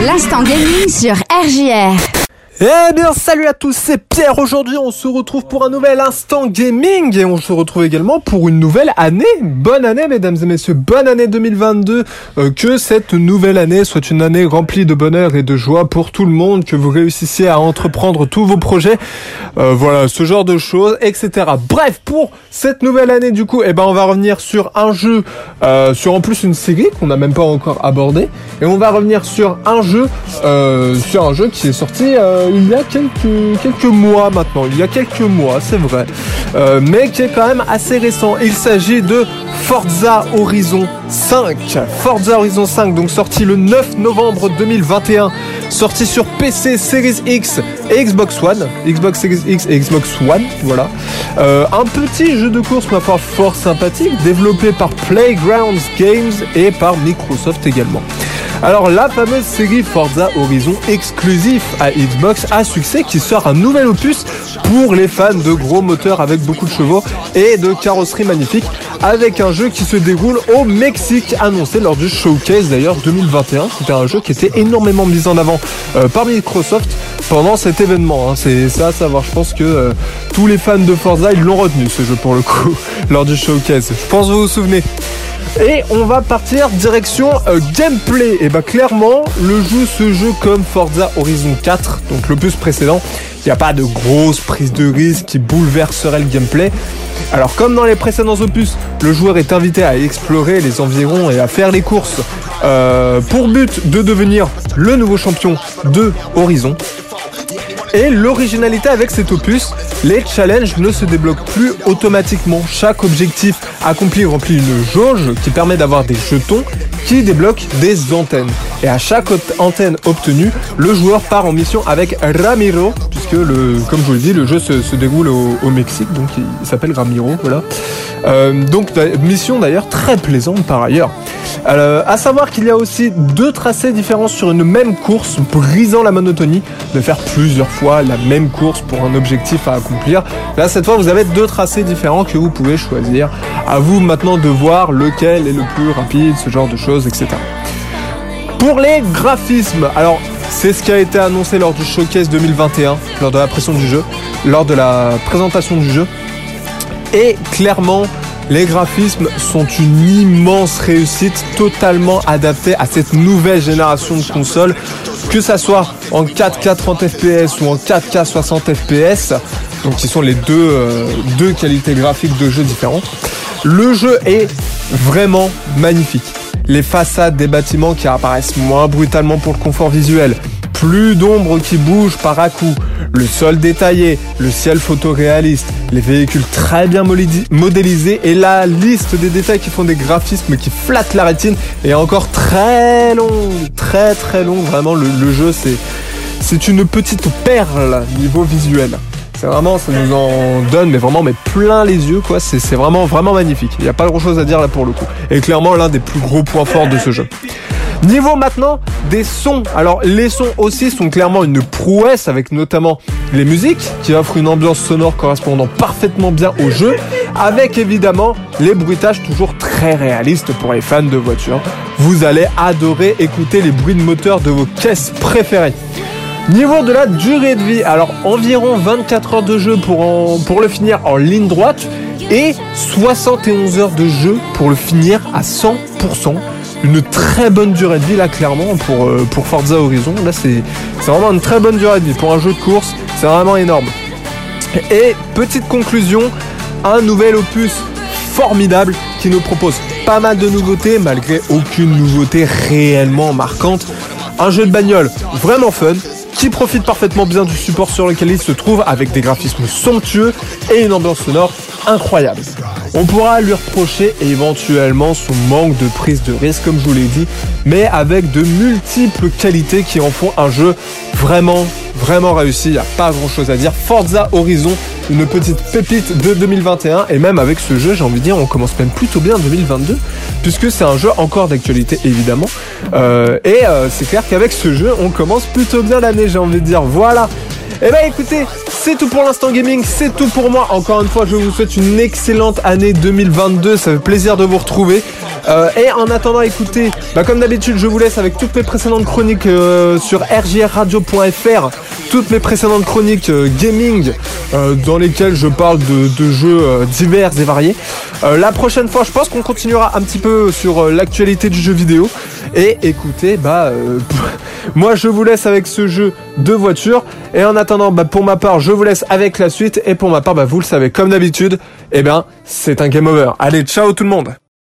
L'instant gaming sur RJR. Eh bien salut à tous, c'est Pierre. Aujourd'hui on se retrouve pour un nouvel instant gaming et on se retrouve également pour une nouvelle année. Bonne année mesdames et messieurs, bonne année 2022. Euh, que cette nouvelle année soit une année remplie de bonheur et de joie pour tout le monde, que vous réussissiez à entreprendre tous vos projets. Euh, voilà, ce genre de choses, etc. Bref, pour cette nouvelle année du coup, eh ben on va revenir sur un jeu, euh, sur en plus une série qu'on n'a même pas encore abordé. Et on va revenir sur un jeu, sur un jeu qui est sorti il y a quelques, quelques mois maintenant, il y a quelques mois, c'est vrai, euh, mais qui est quand même assez récent. Il s'agit de Forza Horizon 5. Forza Horizon 5, donc sorti le 9 novembre 2021, sorti sur PC, Series X et Xbox One, Xbox Series X et Xbox One, voilà. Euh, un petit jeu de course, ma foi, fort sympathique, développé par Playgrounds Games et par Microsoft également. Alors la fameuse série Forza Horizon exclusif à Xbox a succès qui sort un nouvel opus pour les fans de gros moteurs avec beaucoup de chevaux et de carrosserie magnifique avec un jeu qui se déroule au Mexique annoncé lors du showcase d'ailleurs 2021. C'était un jeu qui était énormément mis en avant euh, par Microsoft pendant cet événement. Hein. C'est ça à savoir. Je pense que euh, tous les fans de Forza ils l'ont retenu ce jeu pour le coup lors du showcase. Je pense que vous vous souvenez. Et on va partir direction euh, gameplay. Et bah clairement, le jeu se joue comme Forza Horizon 4, donc l'opus précédent. Il n'y a pas de grosse prise de risque qui bouleverserait le gameplay. Alors comme dans les précédents opus, le joueur est invité à explorer les environs et à faire les courses euh, pour but de devenir le nouveau champion de Horizon. Et l'originalité avec cet opus, les challenges ne se débloquent plus automatiquement. Chaque objectif accompli remplit une jauge qui permet d'avoir des jetons qui débloquent des antennes. Et à chaque antenne obtenue, le joueur part en mission avec Ramiro, puisque le, comme je vous le dis, le jeu se, déroule au, Mexique, donc il s'appelle Ramiro, voilà. Euh, donc mission d'ailleurs très plaisante par ailleurs. Euh, à savoir qu'il y a aussi deux tracés différents sur une même course, brisant la monotonie de faire plusieurs fois la même course pour un objectif à accomplir. Là, cette fois, vous avez deux tracés différents que vous pouvez choisir. À vous maintenant de voir lequel est le plus rapide, ce genre de choses, etc. Pour les graphismes, alors c'est ce qui a été annoncé lors du showcase 2021, lors de la pression du jeu, lors de la présentation du jeu. Et clairement, les graphismes sont une immense réussite, totalement adaptée à cette nouvelle génération de consoles, que ça soit en 4K 30 FPS ou en 4K 60 FPS, donc qui sont les deux, euh, deux qualités graphiques de jeux différentes. Le jeu est vraiment magnifique. Les façades des bâtiments qui apparaissent moins brutalement pour le confort visuel, plus d'ombres qui bougent par à coup, le sol détaillé, le ciel photoréaliste, les véhicules très bien modélisés et la liste des détails qui font des graphismes qui flattent la rétine est encore très longue, très très longue. Vraiment, le, jeu, c'est, c'est une petite perle niveau visuel. C'est vraiment, ça nous en donne, mais vraiment, mais plein les yeux, quoi. C'est, c'est vraiment, vraiment magnifique. Il n'y a pas grand chose à dire là pour le coup. Et clairement, l'un des plus gros points forts de ce jeu. Niveau maintenant des sons. Alors les sons aussi sont clairement une prouesse avec notamment les musiques qui offrent une ambiance sonore correspondant parfaitement bien au jeu avec évidemment les bruitages toujours très réalistes pour les fans de voitures. Vous allez adorer écouter les bruits de moteur de vos caisses préférées. Niveau de la durée de vie, alors environ 24 heures de jeu pour, le finir en ligne droite et 71 heures de jeu pour le finir à 100% une très bonne durée de vie là clairement pour, euh, Forza Horizon. Là c'est vraiment une très bonne durée de vie. Pour un jeu de course, c'est vraiment énorme. Et petite conclusion, un nouvel opus formidable qui nous propose pas mal de nouveautés malgré aucune nouveauté réellement marquante. Un jeu de bagnole vraiment fun, qui profite parfaitement bien du support sur lequel il se trouve avec des graphismes somptueux et une ambiance sonore incroyable. On pourra lui reprocher éventuellement son manque de prise de risque comme je vous l'ai dit, mais avec de multiples qualités qui en font un jeu vraiment vraiment réussi, il n'y a pas grand chose à dire. Forza Horizon, une petite pépite de 2021 et même avec ce jeu j'ai envie de dire on commence même plutôt bien 2022 puisque c'est un jeu encore d'actualité évidemment. Euh, et euh, c'est clair qu'avec ce jeu on commence plutôt bien l'année j'ai envie de dire. Voilà et eh bah ben, écoutez c'est tout pour l'instant gaming, c'est tout pour moi. Encore une fois, je vous souhaite une excellente année 2022. Ça fait plaisir de vous retrouver. Euh, et en attendant, écoutez, bah, comme d'habitude, je vous laisse avec toutes mes précédentes chroniques euh, sur rjradio.fr, toutes mes précédentes chroniques euh, gaming dans lesquelles je parle de, jeux divers et variés. La prochaine fois, je pense qu'on continuera un petit peu sur l'actualité du jeu vidéo. Et écoutez, bah, euh, moi je vous laisse avec ce jeu de voiture. Et en attendant, bah, pour ma part, je vous laisse avec la suite. Et pour ma part, bah, vous le savez, comme d'habitude, eh bien, c'est un game over. Allez, ciao tout le monde